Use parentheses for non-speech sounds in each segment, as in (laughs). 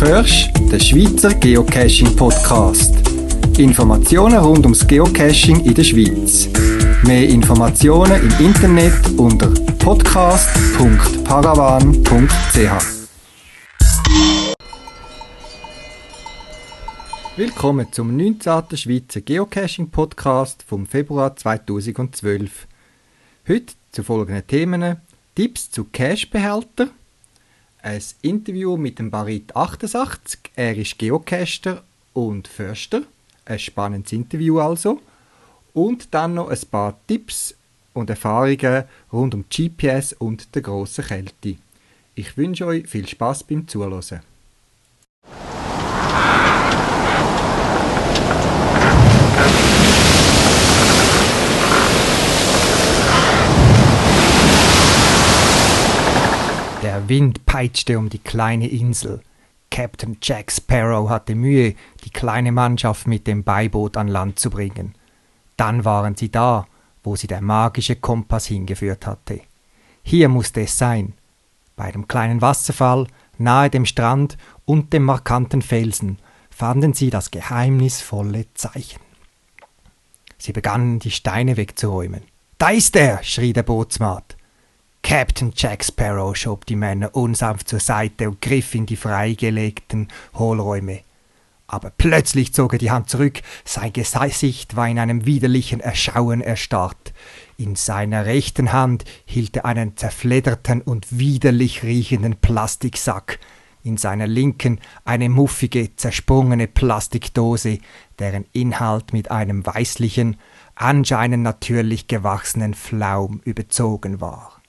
hörst den Schweizer Geocaching Podcast. Informationen rund ums Geocaching in der Schweiz. Mehr Informationen im Internet unter podcast.paravan.ch. Willkommen zum 19. Schweizer Geocaching Podcast vom Februar 2012. Heute zu folgenden Themen: Tipps zu Cachebehälter, ein Interview mit dem Barit 88, er ist Geocacher und Förster, ein spannendes Interview also, und dann noch ein paar Tipps und Erfahrungen rund um GPS und der grossen Kälte. Ich wünsche euch viel Spaß beim Zuhören. Der Wind peitschte um die kleine Insel. Captain Jack Sparrow hatte Mühe, die kleine Mannschaft mit dem Beiboot an Land zu bringen. Dann waren sie da, wo sie der magische Kompass hingeführt hatte. Hier musste es sein. Bei dem kleinen Wasserfall, nahe dem Strand und dem markanten Felsen, fanden sie das geheimnisvolle Zeichen. Sie begannen, die Steine wegzuräumen. Da ist er, schrie der Bootsmat. Captain Jack Sparrow schob die Männer unsanft zur Seite und griff in die freigelegten Hohlräume. Aber plötzlich zog er die Hand zurück, sein Gesicht war in einem widerlichen Erschauen erstarrt. In seiner rechten Hand hielt er einen zerfledderten und widerlich riechenden Plastiksack, in seiner linken eine muffige, zersprungene Plastikdose, deren Inhalt mit einem weißlichen, anscheinend natürlich gewachsenen Flaum überzogen war.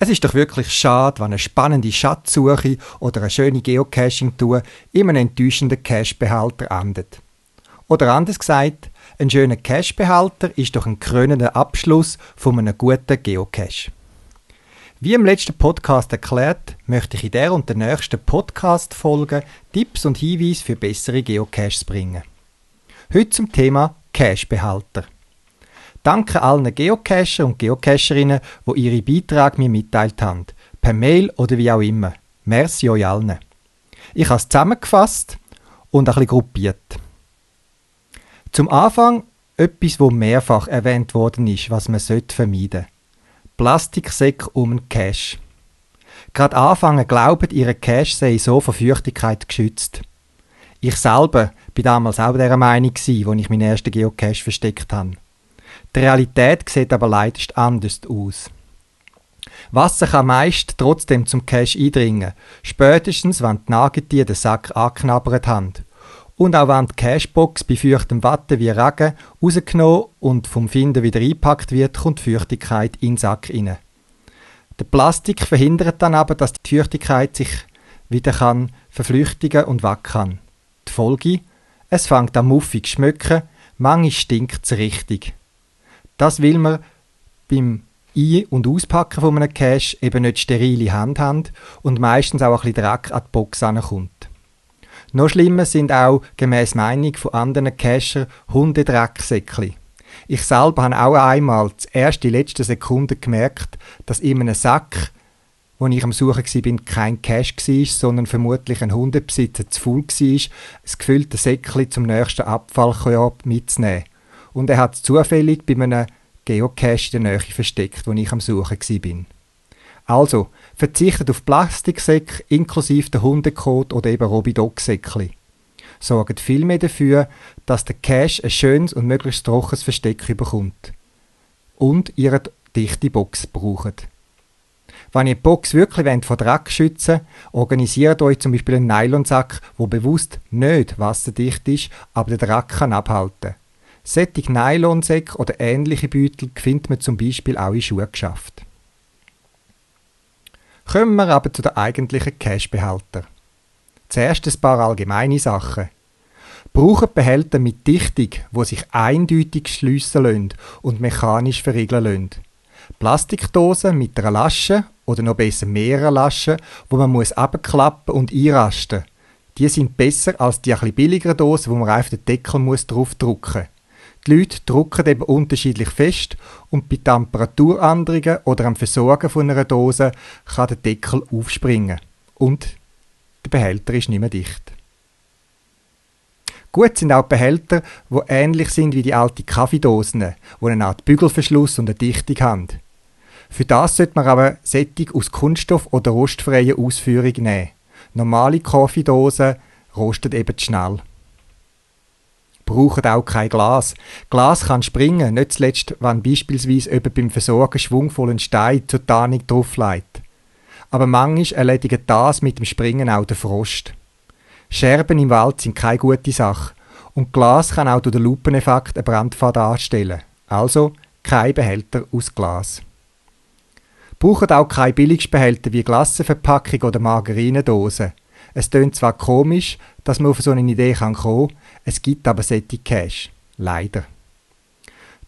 Es ist doch wirklich schade, wenn eine spannende Schatzsuche oder eine schöne Geocaching-Tour in einem enttäuschenden Cache-Behälter endet. Oder anders gesagt, ein schöner Cache-Behälter ist doch ein krönender Abschluss von einem guten Geocache. Wie im letzten Podcast erklärt, möchte ich in der und der nächsten Podcast-Folge Tipps und Hinweise für bessere Geocaches bringen. Heute zum Thema Cache-Behälter. Danke allen Geocacher und Geocacherinnen, die ihre Beiträge mir mitteilt haben. Per Mail oder wie auch immer. Merci euch allen. Ich habe es zusammengefasst und ein bisschen gruppiert. Zum Anfang etwas, wo mehrfach erwähnt worden ist, was man vermeiden sollte. Plastiksäcke um einen Cache. Gerade Anfänger glauben, ihre Cache sei so vor Feuchtigkeit geschützt. Ich selber bin damals auch dieser Meinung als ich meinen ersten Geocache versteckt habe. Die Realität sieht aber leider anders aus. Wasser kann meist trotzdem zum Cache eindringen, spätestens wenn die Nagetiere den Sack angeknabbert haben. Und auch wenn die Cashbox bei feuchtem Watte wie Regen rausgenommen und vom Finden wieder eingepackt wird, kommt Feuchtigkeit in den Sack rein. Der Plastik verhindert dann aber, dass die Feuchtigkeit sich wieder kann verflüchtigen und wachsen. Die Folge? Es fängt an muffig schmücken, manchmal stinkt es richtig. Das will man beim Ein- und Auspacken von einem Cache eben nicht sterile Hand haben und meistens auch ein bisschen Dreck an die Box kommt. Noch schlimmer sind auch, gemäß Meinung von anderen Cacher, Hundedrecksäckchen. Ich selber habe auch einmal die erste letzte Sekunde gemerkt, dass in einem Sack, wo ich am Suchen war, kein Cash war, sondern vermutlich ein Hundebesitzer zu faul war, ein gefülltes Säckchen zum nächsten Abfallkorb mitzunehmen und er hat zufällig bei einem Geocache in der Nähe versteckt, wo ich am Suchen war. Also, verzichtet auf Plastiksäcke inklusive der Hundekot oder eben Robidog-Säckchen. Sorgt vielmehr dafür, dass der Cache ein schönes und möglichst trockenes Versteck bekommt. Und ihre dichte Box braucht. Wenn ihr die Box wirklich vor Dreck schützen wollt, organisiert euch zum Beispiel einen Nylonsack, wo bewusst nicht wasserdicht ist, aber den Dreck kann abhalten solche Nylonsäcke oder ähnliche Beutel findet man zum Beispiel auch in Schuhgeschäften. Kommen wir aber zu den eigentlichen Cashbehältern. Zuerst ein paar allgemeine Sachen. Brauchen Behälter mit Dichtung, wo sich eindeutig schliessen lassen und mechanisch verriegeln lassen. Plastikdosen mit einer Lasche oder noch besser mehreren Laschen, wo man muss abklappen und einrasten. Die sind besser als die etwas billigeren Dosen, wo man einfach den Deckel muss draufdrücken muss. Die Leute drücken eben unterschiedlich fest und bei Temperaturänderungen oder am Versorgen von einer Dose kann der Deckel aufspringen und der Behälter ist nicht mehr dicht. Gut sind auch Behälter, wo ähnlich sind wie die alten Kaffeedosen, wo eine Art Bügelverschluss und eine Dichtung haben. Für das sollte man aber Sättig aus Kunststoff oder rostfreier Ausführung nehmen. Normale Kaffeedosen rostet eben zu schnell. Brauchen auch kein Glas. Glas kann springen, nicht zuletzt, wenn beispielsweise jemand beim Versorgen schwungvollen Stein zur Tarnung drauflegt. Aber manchmal erledigt das mit dem Springen auch der Frost. Scherben im Wald sind keine gute Sache und Glas kann auch durch den Lupeneffekt eine Brandfahr darstellen. Also kein Behälter aus Glas. Brauchen auch keine Billigsbehälter wie Glassenverpackung oder Margarinendose. Es tönt zwar komisch, dass man auf so eine Idee kommen kann, es gibt aber solche Cash. Leider.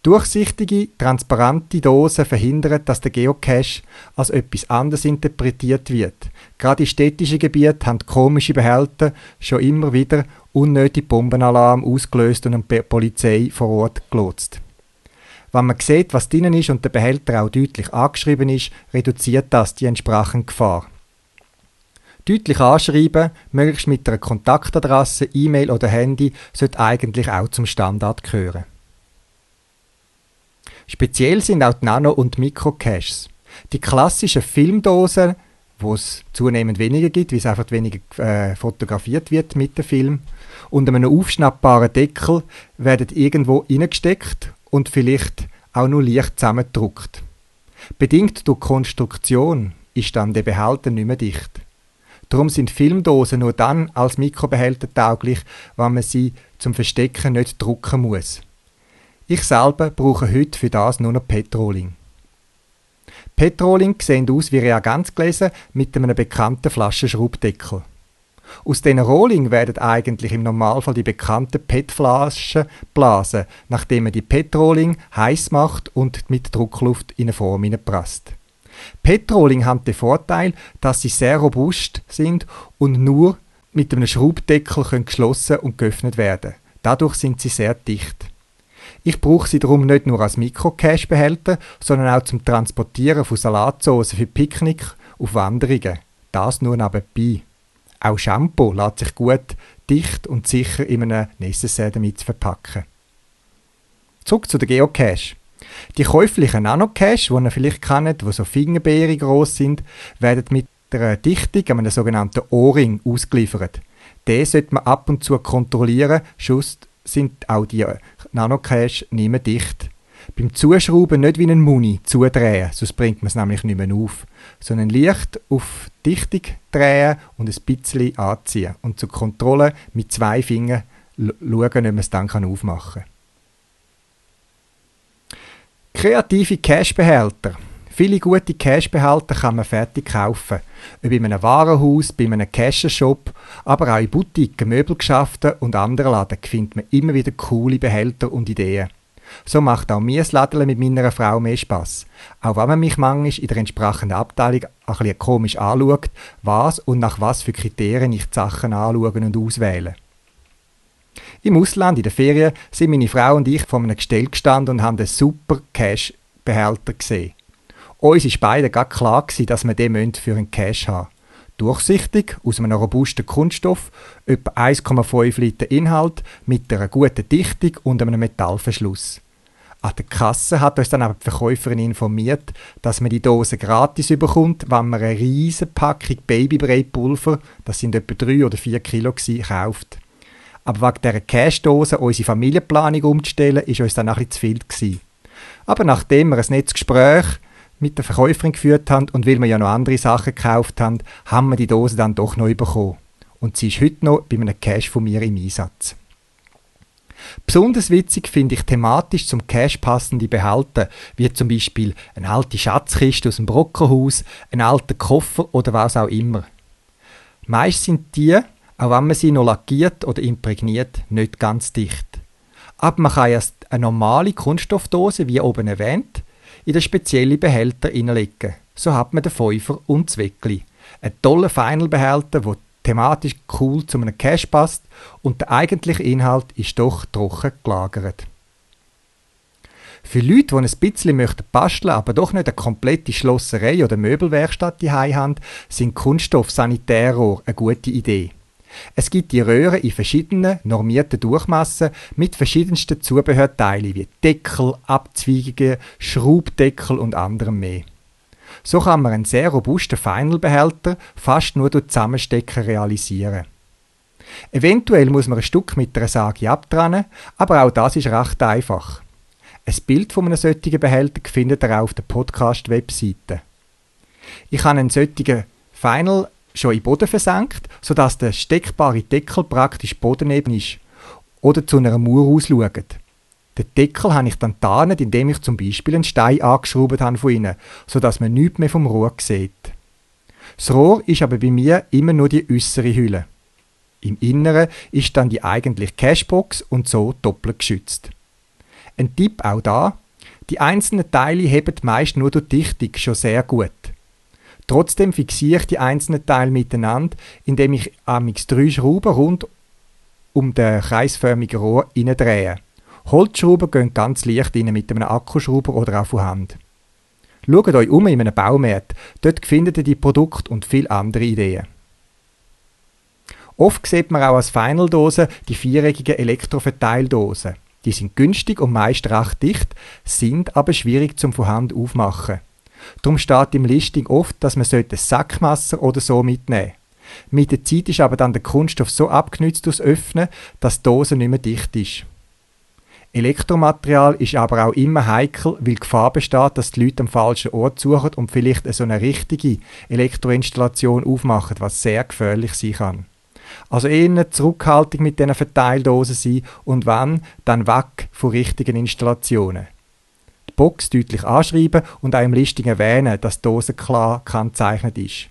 Durchsichtige, transparente Dosen verhindern, dass der Geocache als etwas anderes interpretiert wird. Gerade in städtischen Gebieten haben komische Behälter schon immer wieder unnötig Bombenalarm ausgelöst und die Polizei vor Ort gelotst. Wenn man sieht, was drinnen ist und der Behälter auch deutlich angeschrieben ist, reduziert das die entsprechende Gefahr. Deutlich anschreiben, möglichst mit einer Kontaktadresse, E-Mail oder Handy, sollte eigentlich auch zum Standard gehören. Speziell sind auch die Nano- und Mikrocaches. Die klassischen Filmdosen, wo es zunehmend weniger gibt, weil es einfach weniger äh, fotografiert wird mit dem Film, und einem aufschnappbaren Deckel werden irgendwo reingesteckt und vielleicht auch nur leicht zusammengedruckt. Bedingt durch Konstruktion ist dann der Behälter nicht mehr dicht. Darum sind Filmdosen nur dann als Mikrobehälter tauglich, wenn man sie zum Verstecken nicht drucken muss. Ich selber brauche heute für das nur noch Petroling. Petroling sehen aus wie Reagenzgläser mit einem bekannten Flaschenschraubdeckel. Aus diesen Rohling werden eigentlich im Normalfall die bekannten PET-Flaschen blasen, nachdem man die Petroling heiß macht und mit Druckluft in eine Form presst. Petroling haben den Vorteil, dass sie sehr robust sind und nur mit einem Schraubdeckel geschlossen und geöffnet werden. Dadurch sind sie sehr dicht. Ich brauche sie darum nicht nur als Mikrocache-Behälter, sondern auch zum Transportieren von Salatsauce für Picknick auf Wanderungen. Das nur nebenbei. Auch Shampoo lässt sich gut, dicht und sicher in einem Necessaire damit verpacken. Zurück zu der Geocache. Die käuflichen Nanocache, die ihr vielleicht kennt, die so Fingerbeere groß sind, werden mit der Dichtung, einem sogenannten O-Ring, ausgeliefert. Den sollte man ab und zu kontrollieren, sonst sind auch die Nanocache nicht mehr dicht. Beim Zuschrauben nicht wie ein Muni zudrehen, sonst bringt man es nämlich nicht mehr auf, sondern leicht auf Dichtung drehen und ein bisschen anziehen und zur Kontrolle mit zwei Fingern schauen, ob man es dann aufmachen kann. Kreative Cashbehälter. Viele gute Cashbehälter kann man fertig kaufen. Ob in einem Warenhaus, bei einem Cashenshop, aber auch in Boutiquen, Möbelgeschäften und anderen Läden findet man immer wieder coole Behälter und Ideen. So macht auch mir das Ladeln mit meiner Frau mehr Spass. Auch wenn man mich manchmal in der entsprechenden Abteilung ein bisschen komisch anschaut, was und nach was für Kriterien ich die Sachen anschaue und auswähle. Im Ausland, in der Ferien, sind meine Frau und ich vor einem Gestell gestanden und haben einen super Cash-Behälter gesehen. Uns war beiden gar klar, gewesen, dass wir den für einen Cash haben Durchsichtig, aus einem robusten Kunststoff, etwa 1,5 Liter Inhalt, mit einer guten Dichtung und einem Metallverschluss. An der Kasse hat uns dann aber die Verkäuferin informiert, dass man die Dose gratis bekommt, wenn man eine riesige Packung Babybrei-Pulver, das sind etwa 3 oder 4 Kilo, gewesen, kauft. Aber wegen dieser Cash-Dose unsere Familienplanung umzustellen, ist uns dann ein bisschen zu viel gewesen. Aber nachdem wir ein nettes Gespräch mit der Verkäuferin geführt haben und weil wir ja noch andere Sachen gekauft haben, haben wir die Dose dann doch neu bekommen. Und sie ist heute noch bei einem Cash von mir im Einsatz. Besonders witzig finde ich thematisch zum Cash passende Behalten, wie zum Beispiel eine alte Schatzkiste aus dem Brockerhaus, ein alter Koffer oder was auch immer. Meist sind die, auch wenn man sie noch lackiert oder imprägniert, nicht ganz dicht. Aber man kann erst eine normale Kunststoffdose, wie oben erwähnt, in den speziellen Behälter hineinlegen. So hat man den Fäufer und das Weckli. Ein toller Final-Behälter, der thematisch cool zu einem Cache passt und der eigentliche Inhalt ist doch trocken gelagert. Für Leute, die ein bisschen möchten basteln, aber doch nicht eine komplette Schlosserei oder Möbelwerkstatt die haben, sind Kunststoff-Sanitärrohre eine gute Idee. Es gibt die Röhren in verschiedenen normierten Durchmassen mit verschiedensten Zubehörteilen wie Deckel, Abzweigungen, Schraubdeckel und anderem mehr. So kann man einen sehr robusten Feinlbehälter fast nur durch Zusammenstecken realisieren. Eventuell muss man ein Stück mit einer Sage abtrennen, aber auch das ist recht einfach. Ein Bild von einem solchen Behälter findet ihr auch auf der Podcast-Webseite. Ich habe einen solchen Final schon in den Boden versenkt, sodass der steckbare Deckel praktisch bodeneben ist oder zu einer Mauer ausschaut. Den Deckel habe ich dann tarnet, indem ich zum Beispiel einen Stein angeschraubt habe von innen, sodass man nichts mehr vom Rohr sieht. Das Rohr ist aber bei mir immer nur die äußere Hülle. Im Inneren ist dann die eigentliche Cashbox und so doppelt geschützt. Ein Tipp auch da, die einzelnen Teile heben meist nur durch Dichtung schon sehr gut. Trotzdem fixiere ich die einzelnen Teile miteinander, indem ich amix drei Schrauben rund um den kreisförmigen Rohr drehe. Holzschrauben gehen ganz leicht rein mit einem Akkuschrauber oder auch von Hand. Schaut euch um in einem Baumarkt, dort findet ihr die Produkte und viele andere Ideen. Oft sieht man auch als Finaldosen die viereckigen Elektroverteildosen. Die sind günstig und meist recht dicht, sind aber schwierig zum von Hand aufmachen. Darum steht im Listing oft, dass man ein Sackmesser oder so mitnehmen Mit der Zeit ist aber dann der Kunststoff so abgenützt durchs Öffnen, dass die Dose nicht mehr dicht ist. Elektromaterial ist aber auch immer heikel, weil Gefahr besteht, dass die Leute am falschen Ort suchen und vielleicht so eine richtige Elektroinstallation aufmachen, was sehr gefährlich sein kann. Also eher zurückhaltend mit diesen Verteildosen sein und wenn, dann weg von richtigen Installationen. Die Box deutlich anschreiben und auch im Listing erwähnen, dass die Dose klar gekennzeichnet ist.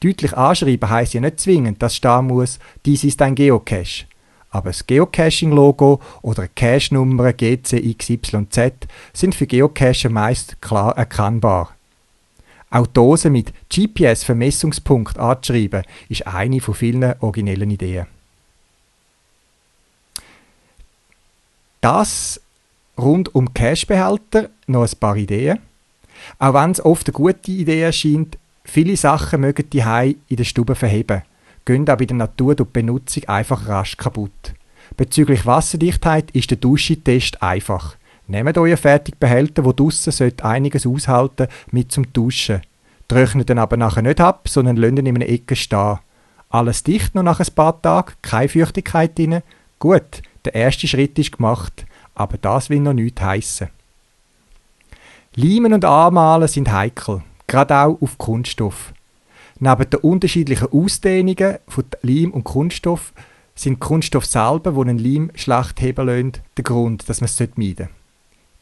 Deutlich anschreiben heisst ja nicht zwingend, dass stehen muss, dies ist ein Geocache aber das Geocaching-Logo oder Cache-Nummer GCXYZ sind für Geocacher meist klar erkennbar. Auch Dosen mit GPS-Vermessungspunkt anzuschreiben, ist eine von vielen originellen Ideen. Das rund um Cashbehälter noch ein paar Ideen. Auch wenn es oft eine gute Idee erscheint, viele Sachen mögen die in der Stube verheben gehen auch bei der Natur durch die Benutzung einfach rasch kaputt. Bezüglich Wasserdichtheit ist der Duschentest einfach. Nehmt euren fertigen Behälter, wo draussen einiges aushalten mit zum Duschen. Trocknet ihn aber nachher nicht ab, sondern lasst ihn in einer Ecke stehen. Alles dicht noch nach ein paar Tagen, keine Feuchtigkeit drin. Gut, der erste Schritt ist gemacht, aber das will noch nichts heissen. Leimen und Anmalen sind heikel, gerade auch auf Kunststoff. Neben den unterschiedlichen Ausdehnungen von Leim und Kunststoff sind Kunststoff selber, die einen Leim schlecht heben lassen, der Grund, dass man es meiden sollte.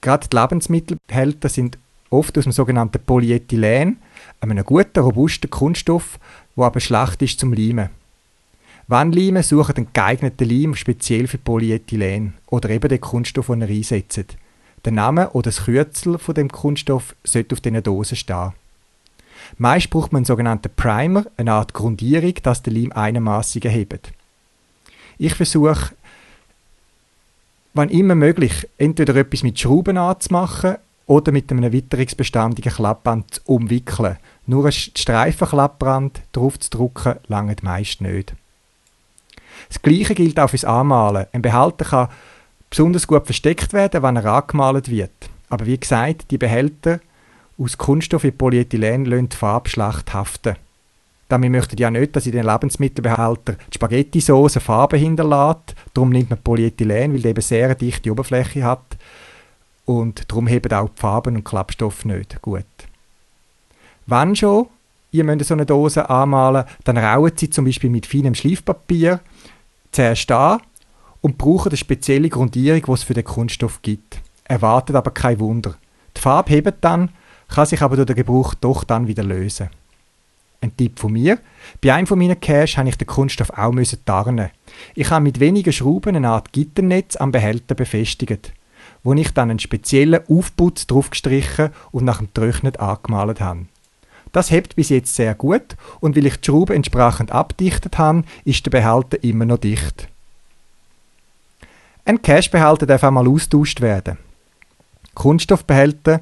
Gerade die Lebensmittelbehälter sind oft aus dem sogenannten Polyethylen, einem guten, robusten Kunststoff, der aber schlecht ist zum Leimen. Wenn Leimen, suchen einen geeigneten Leim speziell für Polyethylen oder eben den Kunststoff, den ihr einsetzt. Der Name oder das Kürzel von dem Kunststoff sollte auf diesen Dosen stehen. Meist braucht man einen sogenannten Primer, eine Art Grundierung, dass der Leim einigermaßen erhebt. Ich versuche, wann immer möglich, entweder etwas mit Schrauben anzumachen oder mit einem witterungsbeständigen Klappband zu umwickeln. Nur ein Streifenklappband drauf zu drücken, langt meist nicht. Das Gleiche gilt auch fürs Anmalen. Ein Behälter kann besonders gut versteckt werden, wenn er angemalt wird. Aber wie gesagt, die Behälter aus Kunststoff wie Polyethylen lassen die Farbe schlecht haften. Damit möchten ja nicht, dass in den Lebensmittelbehälter die Spaghetti-Sauce Farbe hinterlässt. Darum nimmt man Polyethylen, weil der eben sehr dichte Oberfläche hat. Und darum heben auch die Farben und Klappstoff nicht gut. Wenn schon ihr müsst so eine Dose anmalen, dann rauen sie zum Beispiel mit feinem Schleifpapier zuerst an und brauchen eine spezielle Grundierung, die es für den Kunststoff gibt. Erwartet aber kein Wunder. Die Farbe hebt dann kann sich aber durch den Gebrauch doch dann wieder lösen. Ein Tipp von mir. Bei einem von meinen Cash habe ich den Kunststoff auch müssen tarnen. Ich habe mit wenigen Schrauben eine Art Gitternetz am Behälter befestigt, wo ich dann einen speziellen Aufputz drauf gestrichen und nach dem Trocknen angemalt habe. Das hebt bis jetzt sehr gut und weil ich die Schrauben entsprechend abdichtet habe, ist der Behälter immer noch dicht. Ein Cash-Behälter darf einmal austauscht werden. Kunststoffbehälter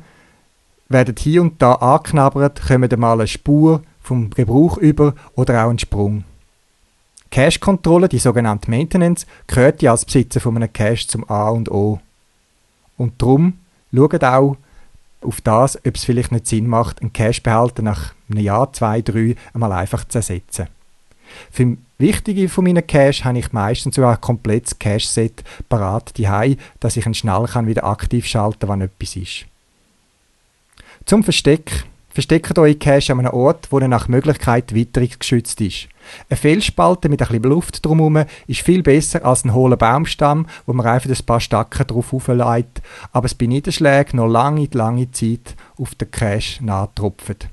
werden hier und da angeknabbert, kommen mal eine Spur vom Gebrauch über oder auch ein Sprung. Cache-Kontrolle, die sogenannte Maintenance, gehört ja als Besitzer von einem Cache zum A und O. Und darum schaut auch auf das, ob es vielleicht nicht Sinn macht, einen Cache-Behälter nach einem Jahr, zwei, drei einmal einfach zu ersetzen. Für wichtige von meinen Cache habe ich meistens sogar ein komplettes Cache-Set parat die dass ich ihn schnell wieder aktiv schalten kann, wenn etwas ist. Zum Versteck. Versteckt eure Cache an einem Ort, wo er nach Möglichkeit witterungsgeschützt ist. Eine Felsspalte mit ein bisschen Luft drumherum ist viel besser als ein hohler Baumstamm, wo man einfach ein paar Stacken drauf aufleitet, aber es bei Niederschlägen noch lange, lange Zeit auf den Cache nahtropft.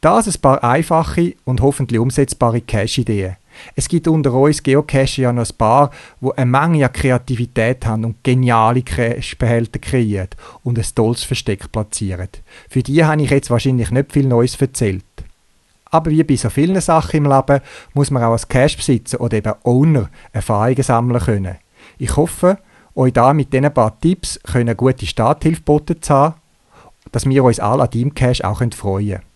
Das ein paar einfache und hoffentlich umsetzbare Cache-Ideen. Es gibt unter uns Geocacher ja noch ein paar, die eine Menge an Kreativität haben und geniale Cache-Behälter kreieren und ein tolles Versteck platzieren. Für die habe ich jetzt wahrscheinlich nicht viel Neues erzählt. Aber wie bei so vielen Sachen im Leben muss man auch als Cash-Besitzer oder eben Owner Erfahrungen sammeln können. Ich hoffe, euch da mit diesen paar Tipps können gute Starthilfe geboten zu haben, dass wir uns alle an deinem Cash auch freuen können.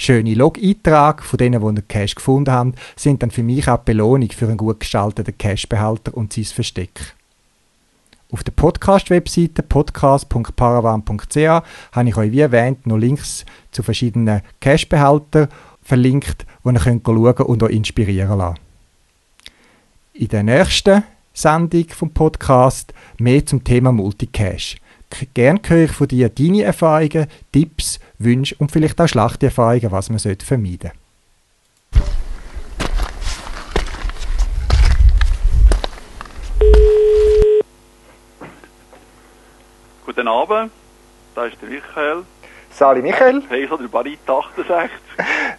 Schöne Log-Einträge von denen, die den Cash gefunden haben, sind dann für mich auch die Belohnung für einen gut gestalteten Cash-Behälter und sein Versteck. Auf der Podcast-Webseite podcast.paravan.ch habe ich euch wie erwähnt noch Links zu verschiedenen Cash-Behältern verlinkt, wo ihr könnt schauen und euch inspirieren lassen. In der nächsten Sendung vom Podcast mehr zum Thema Multicache. Gerne höre ich von dir deine Erfahrungen, Tipps, Wünsche und vielleicht auch schlechte Erfahrungen, was man vermeiden sollte. Guten Abend, da ist der Michael. Sali Michael. Hey, so der Barit 68.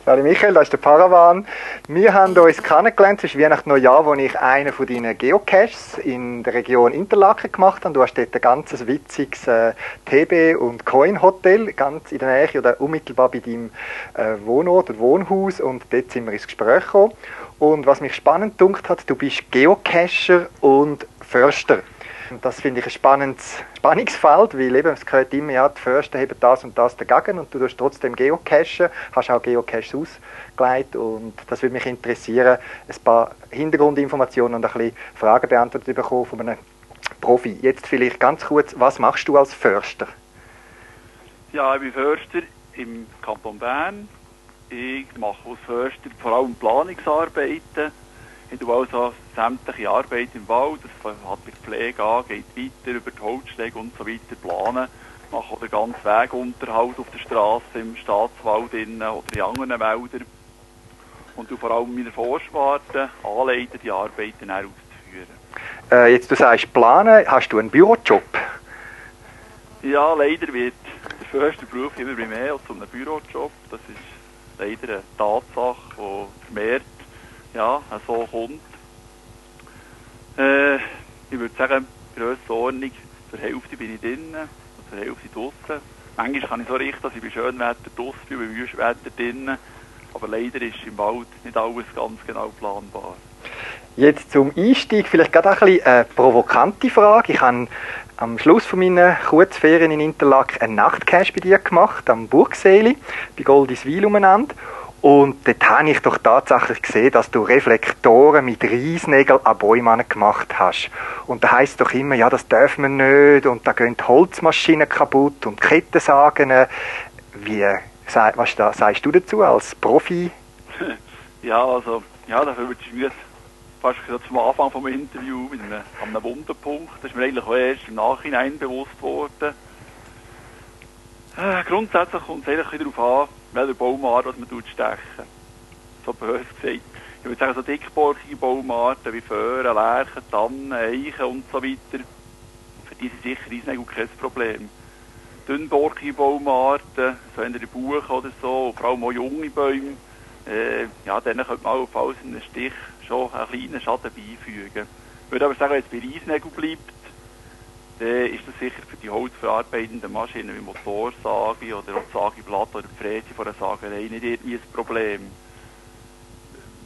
Sali Michael, da ist der Paravan. Wir haben uns kennengelernt zwischen Weihnachten und Neujahr, wo ich einen von deinen Geocaches in der Region Interlaken gemacht habe. Du hast dort ein ganz witziges äh, TB- und Coin-Hotel, ganz in der Nähe oder unmittelbar bei deinem äh, Wohnort oder Wohnhaus. Und dort sind wir ins Gespräch gekommen. Und was mich spannend dunkt hat, du bist Geocacher und Förster. Und das finde ich ein spannendes Spannungsfeld, weil eben, es gehört immer, ja, die Förster haben das und das dagegen und du tust trotzdem Geocachen, hast auch Geocaches ausgelegt und das würde mich interessieren, ein paar Hintergrundinformationen und ein bisschen Fragen beantwortet bekommen von einem Profi. Jetzt vielleicht ganz kurz, was machst du als Förster? Ja, ich bin Förster im Kanton Bern. Ich mache als Förster vor allem Planungsarbeiten ich tue also sämtliche Arbeit im Wald, das hat mit Pflege an, geht weiter über die Holzschläge und so weiter, planen. Mache auch den ganzen Wegunterhalt auf der Straße, im Staatswald innen oder in anderen Wäldern. Und du vor allem meine Forschwarte anleiten, die Arbeiten auszuführen. Äh, jetzt du sagst planen, hast du einen Bürojob? Ja, leider wird der förster Beruf immer mehr als einem Bürojob. Das ist leider eine Tatsache, die vermehrt ja, so kommt. Äh, ich würde sagen, Grössenordnung, zur Hälfte bin ich drinnen und zur Hälfte draußen. Manchmal kann ich so richten, dass ich bei Schönwetter draußen bin, bei Wüstwetter drinnen. Aber leider ist im Wald nicht alles ganz genau planbar. Jetzt zum Einstieg vielleicht gerade ein bisschen eine provokante Frage. Ich habe am Schluss von meiner Kurzferien in Interlaken einen Nachtcash bei dir gemacht, am Burgseeli, bei Goldiswil umeinander. Und dort habe ich doch tatsächlich gesehen, dass du Reflektoren mit Reisnägeln an Bäumen gemacht hast. Und da heisst doch immer, ja, das dürfen wir nicht und da gehen Holzmaschinen kaputt und Kettensagen. Wie, was da, sagst du dazu als Profi? (laughs) Ja, also, ja, dafür würde ich mir fast zum Anfang vom Interview mit einem, einem Wunderpunkt. Das ist mir eigentlich auch erst im Nachhinein bewusst worden. Äh, grundsätzlich kommt es eigentlich darauf an, welcher Baumart was man stechen So böse gesagt. Ich würde sagen, so dickborkige Baumarten wie Föhren, Lärchen, Tannen, Eichen und so weiter, für die sind sicher Eisnägel kein Problem. Dünnborkige Baumarten, so in der Buche oder so, vor allem auch junge Bäume, äh, ja, denen könnte man auf einen Stich schon einen kleinen Schaden beifügen. Ich würde aber sagen, wenn es bei Eisnägel bleibt, dann ist das sicher für die holzverarbeitenden Maschinen wie Motorsage oder auch Sageblatt oder die Fräse von der Sagerei nicht irgendwie ein Problem.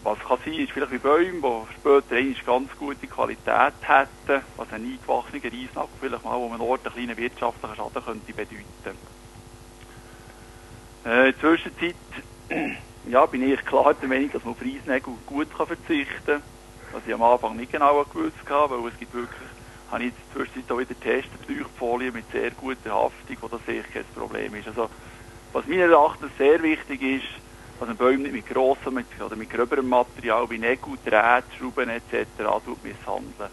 was kann sein, ist vielleicht wie Bäume, die später eine ganz gute Qualität hätten, was ein eingewachsener Reisnagel vielleicht mal um einen Ort einen kleinen wirtschaftlichen Schaden könnte bedeuten. Äh, in der Zwischenzeit (clears throat) ja, bin ich klar der Meinung, dass man auf Reisnägel gut kann verzichten kann, was ich am Anfang nicht genau gewusst habe, weil es gibt wirklich, habe ich jetzt zwischenzeit auch wieder getestet, Leuchtfolien mit sehr guter Haftung, wo das sicher kein Problem ist. Also, was meiner Erachtens sehr wichtig ist, dass man Bäume nicht mit grossem mit, oder mit gröberem Material wie Nägel, Drähte, Schrauben etc. misshandeln.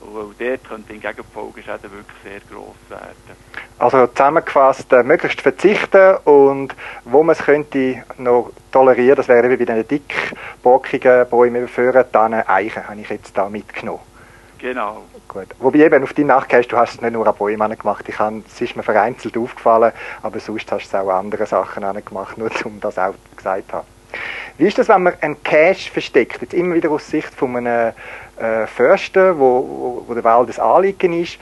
Weil dort könnte hingegen die Folgeschäden wirklich sehr gross werden. Also zusammengefasst, äh, möglichst verzichten und wo man es könnte noch tolerieren, das wäre eben bei den dickbockigen Bäumen führen, dann Eichen, habe ich jetzt da mitgenommen. Genau. Gut. Wobei eben auf deinen Nachgehst, du hast es nicht nur an Bäumen gemacht, ich habe, es ist mir vereinzelt aufgefallen, aber sonst hast du es auch an anderen Sachen gemacht, nur um das auch gesagt zu haben. Wie ist das, wenn man einen Cache versteckt? Jetzt immer wieder aus Sicht von einem äh, Förster, wo, wo, wo der Wald das Anliegen ist.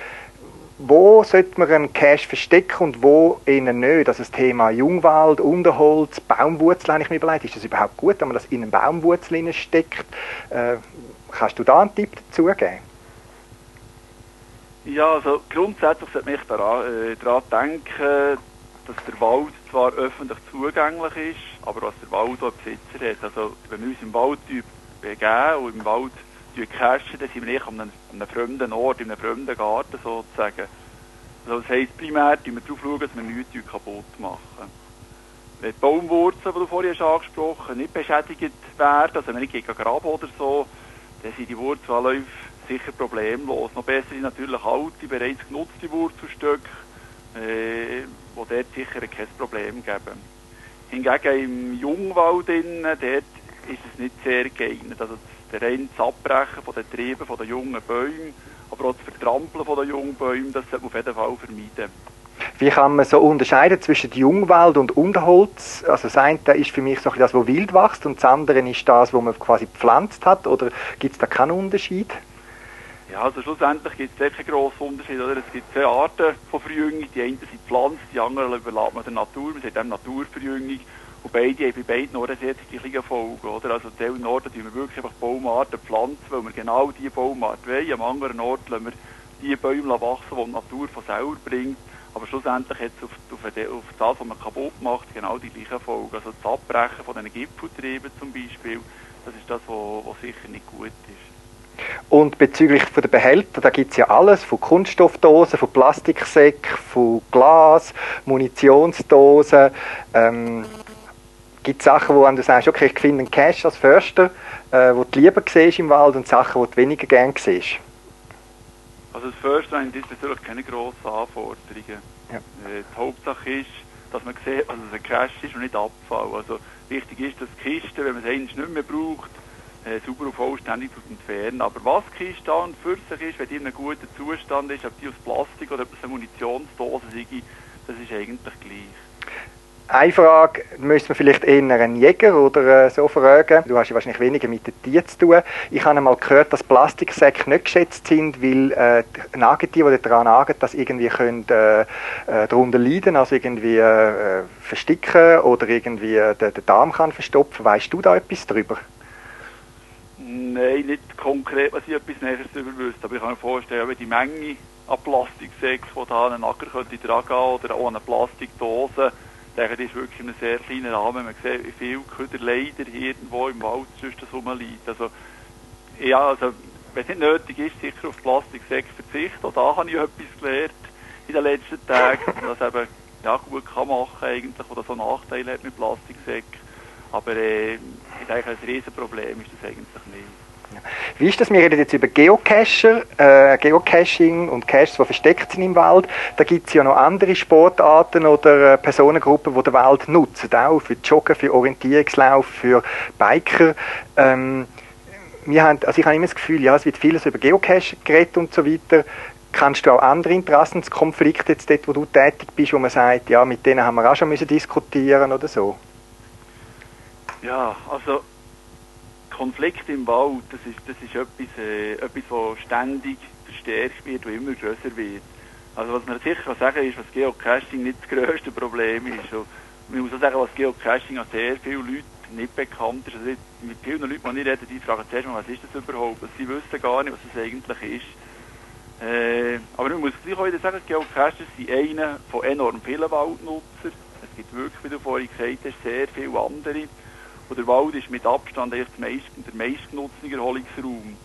Wo sollte man einen Cache verstecken und wo eher nicht? Also das Thema Jungwald, Unterholz, Baumwurzel habe ich mir überlegt. Ist das überhaupt gut, wenn man das in eine Baumwurzel steckt? Äh, kannst du da einen Tipp dazu geben? Ja, also grundsätzlich sollte man daran, äh, daran denken, dass der Wald zwar öffentlich zugänglich ist, aber was der Wald auch Besitzer hat. Also wenn wir uns im Wald begeben und im Wald cachen, dann sind wir nicht an einem, an einem fremden Ort, in einem fremden Garten sozusagen. Also das heisst, primär schauen wir darauf, schauen, dass wir nichts kaputt machen. Wenn die Baumwurzeln, die du vorhin hast angesprochen nicht beschädigt werden, also wenn ich gegen Graben oder so, dann sind die Wurzelanläufe sicher problemlos. Noch besser sind natürlich alte, bereits genutzte Wurzelstöcke, äh, wo dort sicher kein Problem geben. Hingegen im Jungwald dort ist es nicht sehr geeignet. Also der reine Abbrechen von den Trieben von den jungen Bäumen, aber auch das Vertrampeln von den jungen Bäumen, das sollte man auf jeden Fall vermeiden. Wie kann man so unterscheiden zwischen Jungwald und Unterholz? Also das eine ist für mich so das, was wild wächst und das andere ist das, was man quasi gepflanzt hat. Oder gibt es da keinen Unterschied? Ja, also schlussendlich gibt es keinen grossen Unterschied. Oder? Es gibt zwei Arten von Verjüngung. Die einen sind Pflanzen, die anderen überlässt man der Natur. Man sagt eben Naturverjüngung. Und beide haben bei beiden Orten sehr die gleichen Folgen. Oder? Also an Teilen Orten tun wir wirklich einfach Baumarten pflanzen, weil wir genau diese Baumart wollen. Am anderen Ort lassen wir die Bäume wachsen, die die Natur von selber bringt. Aber schlussendlich hat es auf, auf, auf, das, was man kaputt macht, genau die gleichen Folgen. Also das Abbrechen von diesen Gipfeltrieben zum Beispiel, das ist das, was sicher nicht gut ist. Und bezüglich von der Behälter, da gibt es ja alles, von Kunststoffdosen, von Plastiksäcken, von Glas, Munitionsdosen. Ähm, gibt es Sachen, wo du sagst, okay, ich finde einen Cash als Förster, äh, wo du lieber siehst im Wald und Sachen, wo du weniger gerne siehst? Also als Förster haben diesbezüglich keine grossen Anforderungen. Ja. Äh, die Hauptsache ist, dass man sieht, dass es ein Cash ist und nicht Abfall. Also wichtig ist, dass die Kiste, wenn man es eigentlich nicht mehr braucht, äh, sauber und vollständig zu entfernen. Aber was die Kiste an für sich ist, wenn die in einem guten Zustand ist, ob die aus Plastik oder ob es eine Munitionsdose ist, das ist eigentlich gleich. Eine Frage müsste man vielleicht eher einen Jäger oder äh, so fragen. Du hast ja wahrscheinlich weniger mit den Tieren zu tun. Ich habe einmal gehört, dass Plastiksäcke nicht geschätzt sind, weil äh, Nagetiere, die daran nagen, das irgendwie können, äh, äh, darunter leiden, also irgendwie äh, versticken oder irgendwie den, den Darm kann verstopfen. Weißt du da etwas darüber? Nein, nicht konkret, was ich etwas Näheres darüber wüsste, aber ich kann mir vorstellen, wenn die Menge an Plastiksäcken, die da einen Acker könnte dran gehen oder auch an eine Plastikdose, denke, das ist wirklich in einem sehr kleinen Rahmen. Man sieht, wie viel Köder leider irgendwo im Wald sonst rumliegt. Also, ja, also, wenn es nicht nötig ist, sicher auf Plastiksäcke verzichten. Auch da habe ich etwas gelernt in den letzten Tagen, dass eben ja, gut kann machen eigentlich, oder so Nachteile hat mit Plastiksäcken. Aber äh, ich denke, ein Riesenproblem ist das eigentlich nicht. Wie ist das? Wir reden jetzt über Geocacher, äh, Geocaching und Caches, die versteckt sind im Wald. Da gibt es ja noch andere Sportarten oder äh, Personengruppen, die den Wald nutzen, auch für Joggen, für Orientierungslauf, für Biker. Ähm, wir haben, also ich habe immer das Gefühl, ja, es wird vieles über Geocache geredet und so weiter. Kannst du auch andere Interessenskonflikte jetzt dort, wo du tätig bist, wo man sagt, ja, mit denen haben wir auch schon müssen diskutieren oder so? Ja, also Konflikt im Wald, das ist, das ist etwas, äh, etwas, was ständig verstärkt wird und immer größer wird. Also was man sicher kann sagen ist, was Geocaching nicht das grösste Problem ist. Und man muss auch sagen, was Geocaching an sehr viele Leute nicht bekannt ist. Also mit vielen Leuten, die ich rede, die fragen zuerst mal, was ist das überhaupt? Also sie wissen gar nicht, was das eigentlich ist. Äh, aber man muss gleich auch sagen, Geocaches sind einer von enorm vielen Waldnutzern. Es gibt wirklich, wie du vorhin gesagt hast, sehr viele andere. Und der Wald ist mit Abstand der, meist, der meistgenutzte Erholungsraum.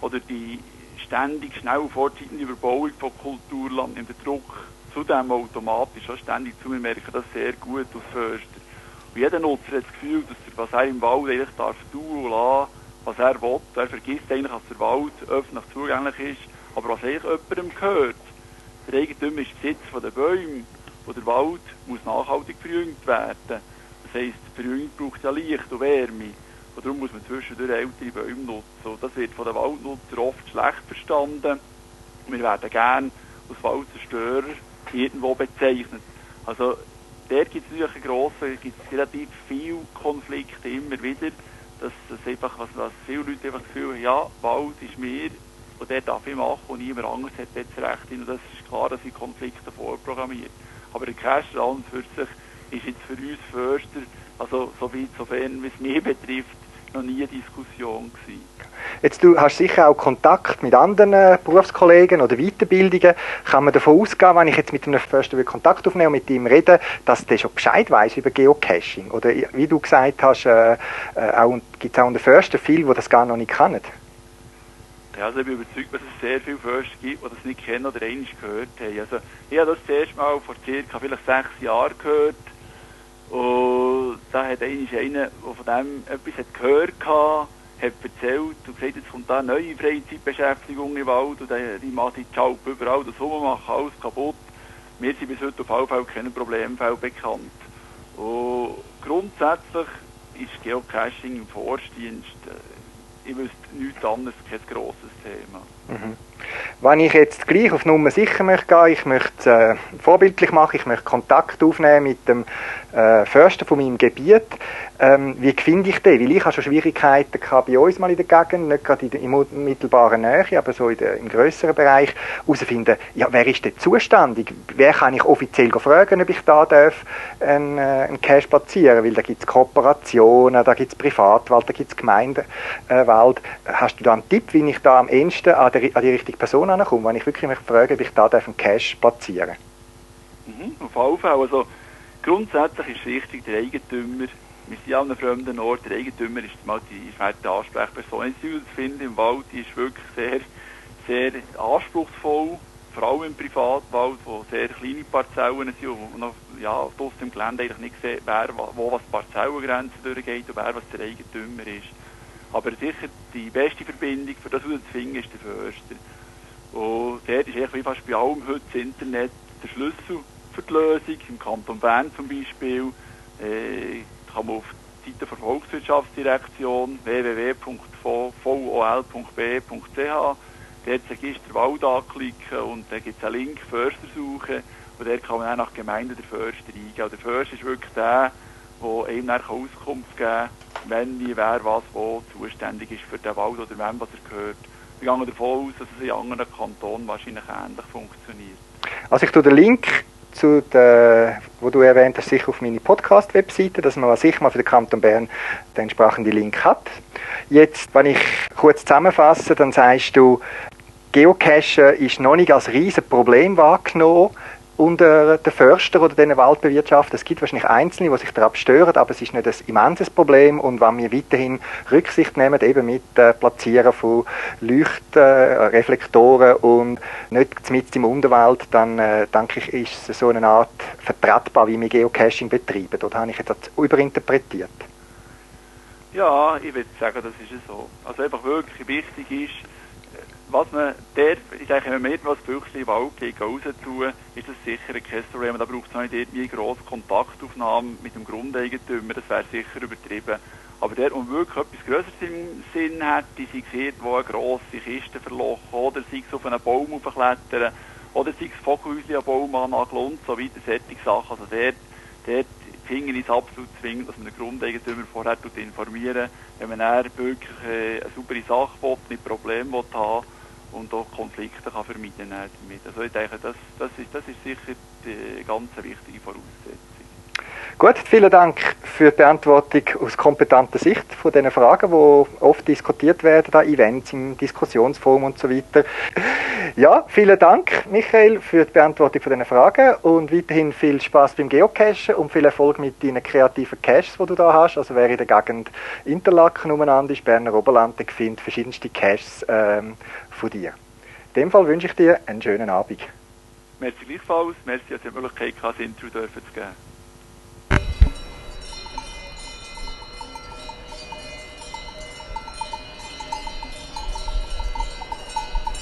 Oder die ständig schnell fortschreitende Überbauung von Kulturland nimmt den Druck zudem automatisch auch ständig zu. Wir merken das sehr gut als Förster. Und jeder Nutzer hat das Gefühl, dass er, was er im Wald eigentlich darf tun und lassen, was er will. Er vergisst eigentlich, dass der Wald öffentlich zugänglich ist, aber was eigentlich jemandem gehört. Der Eigentümer ist Besitz von den Bäumen und der Wald muss nachhaltig verjüngt werden. Das heisst, Verjüngung braucht ja Licht und Wärme. Und darum muss man zwischendurch ältere Bäume nutzen. Und das wird von den Waldnutzern oft schlecht verstanden. Wir werden gerne als Waldzerstörer irgendwo bezeichnet. Also dort gibt es natürlich einen grossen, gibt's relativ viele Konflikte immer wieder, das einfach, was, was viele Leute einfach das Gefühl haben, ja, Wald ist mir und der darf ich machen und niemand anderes hat jetzt Recht. Und das ist klar, dass sind Konflikte vorprogrammiert. Aber der Cash an für sich ist jetzt für uns Förster, also soweit, sofern es mich betrifft, noch nie eine Diskussion gewesen. Jetzt, du hast sicher auch Kontakt mit anderen äh, Berufskollegen oder Weiterbildungen. Kann man davon ausgehen, wenn ich jetzt mit einem Förster Kontakt aufnehme und mit ihm rede, dass der schon Bescheid weiß über Geocaching? Oder wie du gesagt hast, äh, äh, gibt es auch unter Förster viele, die das gar noch nicht kennen? Ja, also ich bin überzeugt, dass es sehr viele Förster gibt, die das nicht kennen oder einmal gehört haben. Also ich habe das zuerst mal vor circa vielleicht sechs Jahren gehört und da hat einer, der von dem etwas hat gehört hat, hat erzählt und gesagt, jetzt kommt da eine neue Freizeitbeschäftigung im Wald und die, machen die Schaup überall, das machen alles kaputt. Wir sind bis heute auf jeden Fall kein Problemfall bekannt. Und grundsätzlich ist Geocaching im Forstdienst, äh, ich wüsste nichts anderes, kein grosses Thema. Mhm. Wenn ich jetzt gleich auf Nummer sicher möchte gehen, ich möchte es äh, vorbildlich machen, ich möchte Kontakt aufnehmen mit dem äh, Förster von meinem Gebiet, ähm, wie finde ich den? Weil ich habe schon Schwierigkeiten gehabt bei uns mal in der Gegend, nicht gerade in der unmittelbaren Nähe, aber so der, im größeren Bereich, herausfinden, ja, wer ist denn zuständig? Wer kann ich offiziell fragen, ob ich da darf einen, äh, einen Cash platzieren? Weil da gibt es Kooperationen, da gibt es Privatwald, da gibt es Gemeindewald. Äh, Hast du da einen Tipp, wie ich da am ehesten an, an die richtige Person ankomme, wenn ich wirklich mich frage, ob ich da darf einen Cash platzieren mhm, Auf jeden Fall. Also, grundsätzlich ist wichtig, der Eigentümer wir sind an einem fremden Ort, der Eigentümer ist mal die, die Ansprechperson. Ich finde im Wald, ist wirklich sehr, sehr anspruchsvoll, vor allem im Privatwald, wo sehr kleine Parzellen sind und noch, ja, draussen im Gelände eigentlich nicht sieht, wer, wo was die Parzellengrenze durchgeht und wer was der Eigentümer ist. Aber sicher die beste Verbindung für das herauszufinden ist der Förster. Und dort ist wie fast bei allem heute das Internet der Schlüssel für die Lösung. Im Kanton Bern zum Beispiel äh, kann man auf die Seite der Volkswirtschaftsdirektion www.vol.b.ch dort Register Wald anklicken und dann gibt es einen Link Förster suchen und dort kann man auch nach Gemeinde der Förster eingeben. Der Förster ist wirklich der, der einem dann Auskunft geben kann, wenn, wie, wer, was, wo zuständig ist für den Wald oder wem, was er gehört. Wir gehen davon aus, dass es in anderen Kantonen wahrscheinlich ähnlich funktioniert. Also ich tue den Link zu der, wo du erwähnt hast, sicher auf meine Podcast-Webseite, dass man sicher mal für den Kanton Bern den entsprechenden Link hat. Jetzt, wenn ich kurz zusammenfasse, dann sagst du, Geocachen ist noch nicht als riesen Problem wahrgenommen unter den Förster oder den Waldbewirtschaften. Es gibt wahrscheinlich Einzelne, die sich daran stören, aber es ist nicht ein immenses Problem. Und wenn wir weiterhin Rücksicht nehmen, eben mit äh, Platzieren von Leuchten, äh, Reflektoren und nicht mit im Unterwald, dann äh, denke ich, ist es so eine Art vertretbar, wie wir Geocaching betreiben. Oder habe ich das überinterpretiert? Ja, ich würde sagen, das ist so. Also einfach wirklich wichtig ist, was man der, ich denke, wenn man etwas im Wald geht, raus tun, ist das sicher kein Problem. Da braucht es auch nicht irgendwie grosse Kontaktaufnahme mit dem Grundeigentümer, das wäre sicher übertrieben. Aber der, um wirklich etwas Größeres im Sinn hat, die sich sieht, wo eine grosse Kiste verlochen, oder sei es auf einen Baum aufklettern, oder sei es Vogelhäuschen an Baum annageln und so weiter, solche Sachen. Also dort, dort ich es absolut zwingend, dass man den Grundeigentümer vorher informieren wenn man wirklich äh, eine saubere Sache will, nicht Probleme will haben und auch Konflikte kann vermeiden damit. Also ich denke, das, das, ist, das ist sicher die ganz wichtige Voraussetzung. Gut, vielen Dank für die Beantwortung aus kompetenter Sicht von diesen Fragen, die oft diskutiert werden an Events, im Diskussionsforum und so weiter. Ja, vielen Dank, Michael, für die Beantwortung von diesen Fragen und weiterhin viel Spaß beim Geocachen und viel Erfolg mit deinen kreativen Caches, die du da hast. Also wer in der Gegend Interlaken umeinander ist, Berner Oberland, findet verschiedenste Caches ähm, von dir. In dem Fall wünsche ich dir einen schönen Abend. Merci gleichfalls. Merci, dass ihr die Möglichkeit hatte, das Intro zu geben.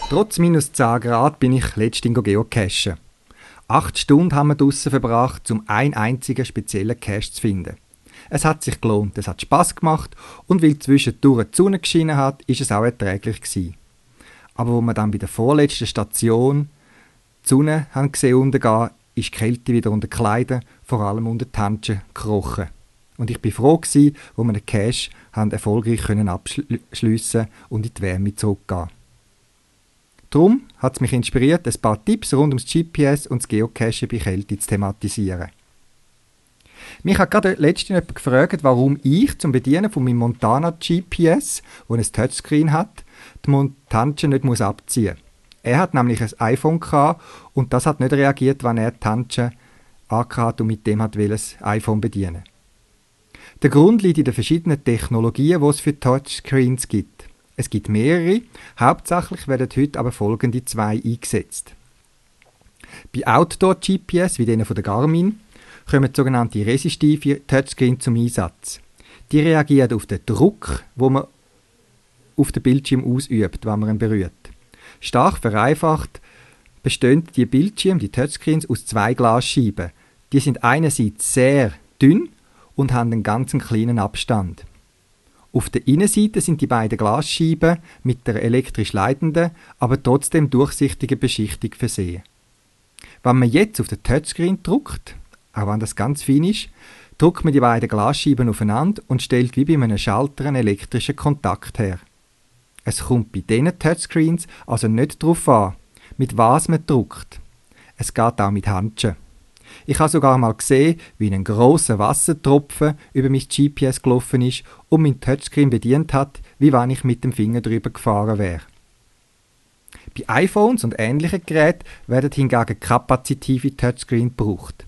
Trotz minus 10 Grad bin ich letztens geocachen. Acht Stunden haben wir draussen verbracht, um einen einzigen speziellen Cache zu finden. Es hat sich gelohnt, es hat Spass gemacht und weil zwischendurch die Sonne geschienen hat, ist es auch erträglich gewesen. Aber wo wir dann bei der vorletzten Station die Sonne haben gesehen untergehen, ist die Kälte wieder unter die Kleider, vor allem unter die Handschuhe, gekrochen. Und ich bin froh gewesen, wo wir den Cache haben erfolgreich abschliessen und in die Wärme zurückgehen. Darum hat es mich inspiriert, ein paar Tipps rund ums GPS und das Geocachen bei Kälte zu thematisieren. Mich hat gerade letztens jemand gefragt, warum ich zum Bedienen von meinem Montana GPS, wo ein Touchscreen hat, die Montanche nicht muss abziehen muss. Er hat nämlich ein iPhone gehabt und das hat nicht reagiert, wenn er die Handschuhe angehört und mit dem hat das iPhone bedienen. Der Grund liegt in den verschiedenen Technologien, die es für Touchscreens gibt. Es gibt mehrere, hauptsächlich werden heute aber folgende zwei eingesetzt. Bei Outdoor-GPS, wie denen von der Garmin, kommen sogenannte resistive Touchscreens zum Einsatz. Die reagieren auf den Druck, wo man auf den Bildschirm ausübt, wenn man ihn berührt. Stark vereinfacht bestehen die Bildschirme, die Touchscreens, aus zwei Glasscheiben. Die sind einerseits sehr dünn und haben einen ganz kleinen Abstand. Auf der Innenseite sind die beiden Glasscheiben mit der elektrisch leitenden, aber trotzdem durchsichtigen Beschichtung versehen. Wenn man jetzt auf den Touchscreen drückt, auch wenn das ganz fein ist, drückt man die beiden Glasscheiben aufeinander und stellt wie bei einem Schalter einen elektrischen Kontakt her. Es kommt bei diesen Touchscreens also nicht darauf an, mit was man drückt. Es geht auch mit Handschuhen. Ich habe sogar mal gesehen, wie ein großer Wassertropfen über mein GPS gelaufen ist und mein Touchscreen bedient hat, wie wenn ich mit dem Finger drüber gefahren wäre. Bei iPhones und ähnlichen Geräten werden hingegen kapazitive Touchscreen gebraucht.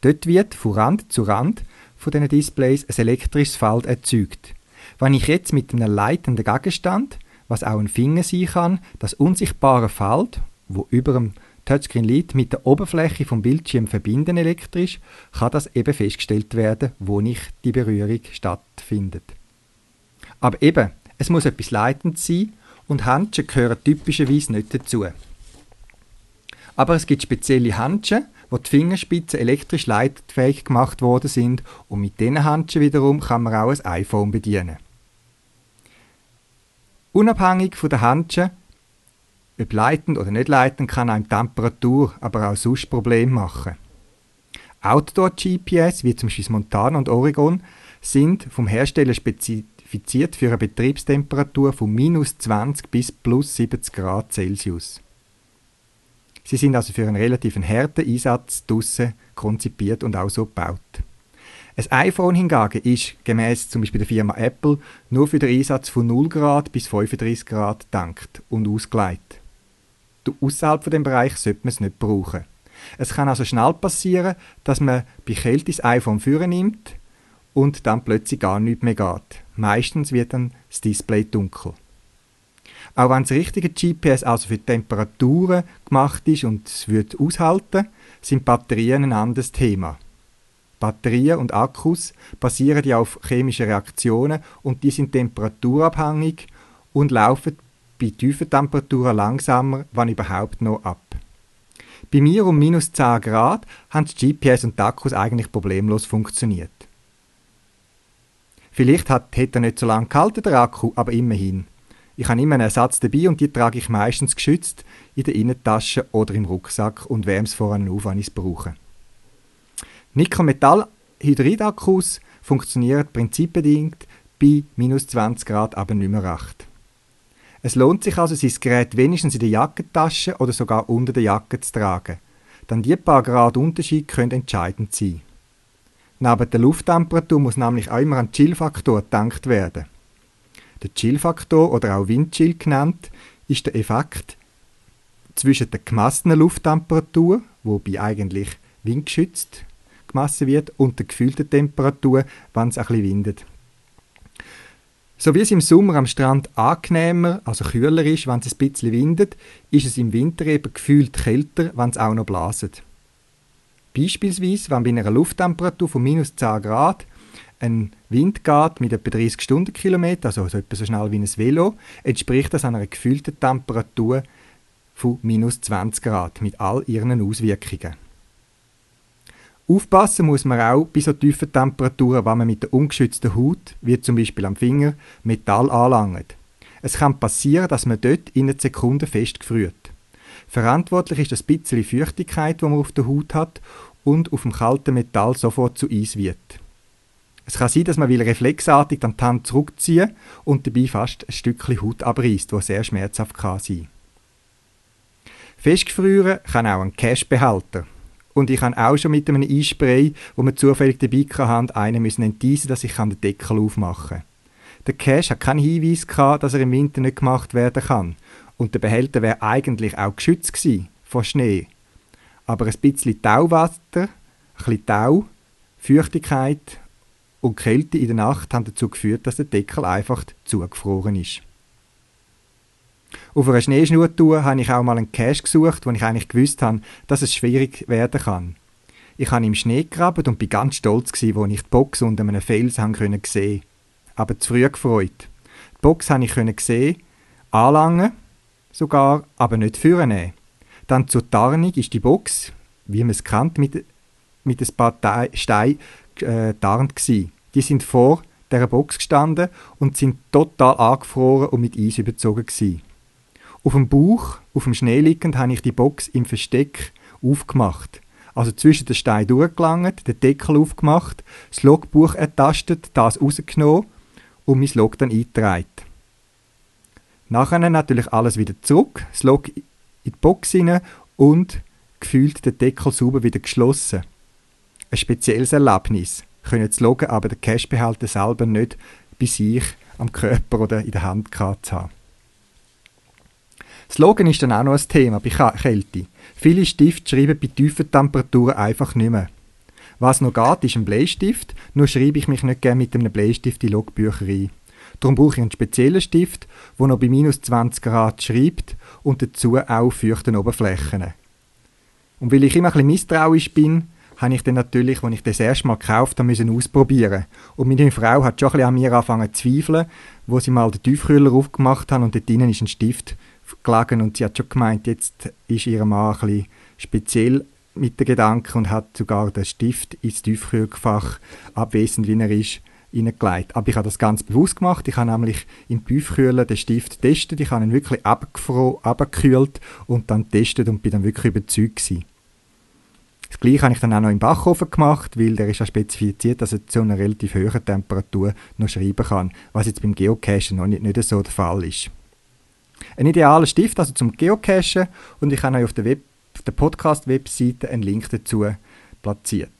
Dort wird von Rand zu Rand von diesen Displays ein elektrisches Feld erzeugt. Wenn ich jetzt mit einem leitenden Gegenstand, was auch ein Finger sein kann, das unsichtbare Feld, wo über dem Touchscreen liegt, mit der Oberfläche vom Bildschirm verbinden elektrisch, kann das eben festgestellt werden, wo nicht die Berührung stattfindet. Aber eben, es muss etwas leitend sein und Handschuhe gehören typischerweise nicht dazu. Aber es gibt spezielle Handschuhe, wo die Fingerspitzen elektrisch leitfähig gemacht worden sind und mit diesen Handschuhen wiederum kann man auch ein iPhone bedienen. Unabhängig von der Handschuhe ob leitend oder nicht leitend, kann einem Temperatur, aber auch sonst Probleme machen. Outdoor-GPS, wie zum Beispiel Montana und Oregon, sind vom Hersteller spezifiziert für eine Betriebstemperatur von minus 20 bis plus 70 Grad Celsius. Sie sind also für einen relativ harten Einsatz draussen konzipiert und auch so gebaut. Ein iPhone hingegen ist gemäß zum Beispiel der Firma Apple nur für den Einsatz von 0 Grad bis 35 Grad gedacht und ausgelegt außerhalb von dem Bereich sollte man es nicht brauchen. Es kann also schnell passieren, dass man bei Kälte das iPhone führen nimmt und dann plötzlich gar nichts mehr geht. Meistens wird dann das Display dunkel. Auch wenn das richtige GPS also für Temperaturen gemacht ist und es wird aushalten, sind Batterien ein anderes Thema. Batterien und Akkus basieren ja auf chemischen Reaktionen und die sind temperaturabhängig und laufen bei tiefen Temperaturen langsamer, wenn überhaupt noch ab. Bei mir um minus 10 Grad haben die GPS und die Akkus eigentlich problemlos funktioniert. Vielleicht hat, hat er nicht so lange gehalten, der Akku, aber immerhin. Ich habe immer einen Ersatz dabei und die trage ich meistens geschützt in der Innentasche oder im Rucksack und wärme es vorne auf, wenn ich es brauche. Nickel-Metall-Hydrid-Akkus funktionieren prinzipbedingt bei minus 20 Grad aber nicht mehr recht. Es lohnt sich also, sein Gerät wenigstens in der Jackentasche oder sogar unter der Jacke zu tragen. Denn die paar Grad Unterschied können entscheidend sein. Neben der Lufttemperatur muss nämlich auch immer ein Chillfaktor gedankt werden. Der Chillfaktor oder auch Windchill genannt, ist der Effekt zwischen der gemessenen Lufttemperatur, wobei eigentlich windgeschützt gemessen wird, und der gefühlten Temperatur, wenn es ein bisschen windet. So wie es im Sommer am Strand angenehmer, also kühler ist, wenn es ein bisschen windet, ist es im Winter eben gefühlt kälter, wenn es auch noch blaset. Beispielsweise, wenn bei einer Lufttemperatur von minus 10 Grad ein Wind geht mit etwa 30 Stundenkilometer, also etwa so schnell wie ein Velo, entspricht das einer gefühlten Temperatur von minus 20 Grad mit all ihren Auswirkungen. Aufpassen muss man auch bei so tiefen Temperaturen, wenn man mit der ungeschützten Haut, wie zum Beispiel am Finger, Metall anlangt. Es kann passieren, dass man dort in einer Sekunde festgefriert. Verantwortlich ist das bisschen Feuchtigkeit, die man auf der Haut hat und auf dem kalten Metall sofort zu Eis wird. Es kann sein, dass man will reflexartig dann die Hand zurückziehen und dabei fast ein Stückchen Haut abreißt, wo sehr schmerzhaft kann sein. Festgefrieren kann auch ein Cashbehälter. Und ich habe auch schon mit einem Einspray, wo wir zufällig dabei hatten, einen müssen enteisen, dass ich den Deckel aufmachen kann. Der Cache hat keinen Hinweis gehabt, dass er im Winter nicht gemacht werden kann. Und der Behälter wäre eigentlich auch geschützt gewesen vor Schnee. Aber ein bisschen Tauwasser, ein bisschen Tau, Feuchtigkeit und Kälte in der Nacht haben dazu geführt, dass der Deckel einfach zugefroren ist. Auf einer Schneeschnurtour habe ich auch mal einen Cache gesucht, wo ich eigentlich gewusst habe, dass es schwierig werden kann. Ich habe im Schnee gegraben und bin ganz stolz gewesen, wo ich die Box unter einem Felsen sehen konnte. Aber zu früh gefreut. Die Box habe ich sehen, anlangen, sogar, aber nicht vornehmen. Dann zur Tarnung ist die Box, wie man es kennt, mit, mit ein paar Steinen äh, gewesen. Die sind vor der Box gestanden und sind total angefroren und mit Eis überzogen gewesen. Auf dem Bauch, auf dem Schnee liegend, habe ich die Box im Versteck aufgemacht. Also zwischen den Steinen durchgelangt, den Deckel aufgemacht, das Logbuch ertastet, das rausgenommen und mein Log dann eingetragen. Nachher natürlich alles wieder zurück, das Log in die Box hinein und gefühlt den Deckel sauber wieder geschlossen. Ein spezielles Erlebnis. Können das Loggen aber der Cashbehälter selber nicht bei sich am Körper oder in der Hand gehabt haben. Das Loggen ist dann auch noch ein Thema bei Kälte. Viele Stifte schreiben bei tiefen Temperaturen einfach nicht mehr. Was noch geht, ist ein Bleistift, nur schreibe ich mich nicht gerne mit einem Bleistift in Logbücher ein. Darum brauche ich einen speziellen Stift, der noch bei minus 20 Grad schreibt und dazu auch feuchten Oberflächen. Und weil ich immer ein bisschen misstrauisch bin, habe ich dann natürlich, als ich das erste Mal gekauft habe, ausprobieren. Und meine Frau hat schon ein bisschen an mir angefangen zu zweifeln, wo sie mal den Tiefkühler aufgemacht haben und dort drinnen ist ein Stift gelegen und sie hat schon gemeint, jetzt ist ihr Mann ein speziell mit den Gedanken und hat sogar den Stift ins Tiefkühlfach abwesend, wie er ist, hineingelegt. Aber ich habe das ganz bewusst gemacht. Ich habe nämlich im Tiefkühler den Stift getestet. Ich habe ihn wirklich abgekühlt und dann getestet und bin dann wirklich überzeugt gewesen. Das gleiche habe ich dann auch noch im Backofen gemacht, weil der ist ja spezifiziert, dass er zu einer relativ hohen Temperatur noch schreiben kann, was jetzt beim Geocachen noch nicht, nicht so der Fall ist. Ein idealer Stift also zum Geocachen und ich habe euch auf der, Web, der Podcast-Webseite einen Link dazu platziert.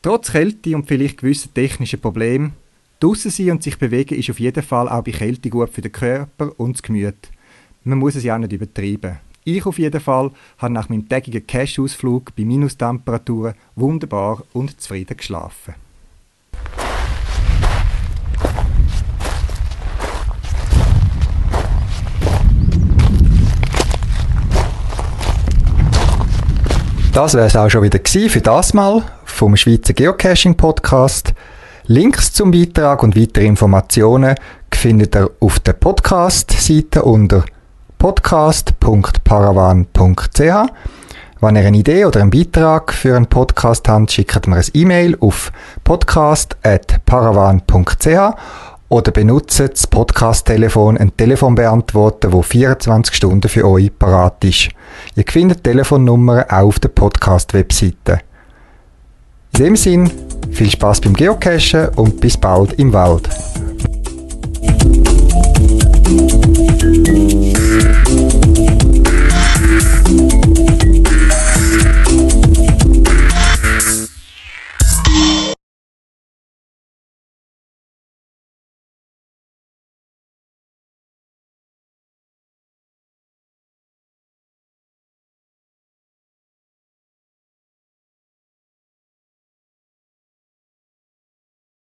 Trotz Kälte und vielleicht gewissen technischen Problemen, draussen sein und sich bewegen ist auf jeden Fall auch bei Kälte gut für den Körper und das Gemüt. Man muss es ja auch nicht übertreiben. Ich auf jeden Fall habe nach meinem tägigen Cash-Ausflug bei Minustemperaturen wunderbar und zufrieden geschlafen. Das wäre es auch schon wieder für das Mal vom Schweizer Geocaching Podcast. Links zum Beitrag und weitere Informationen findet ihr auf der Podcast-Seite unter podcast.paravan.ch. Wenn ihr eine Idee oder einen Beitrag für einen Podcast habt, schickt mir ein E-Mail auf podcast.paravan.ch oder benutzt das Podcast-Telefon, ein Telefonbeantworter, wo 24 Stunden für euch parat ist. Ihr findet Telefonnummern auch auf der Podcast-Webseite. In dem Sinn, viel Spaß beim Geocachen und bis bald im Wald.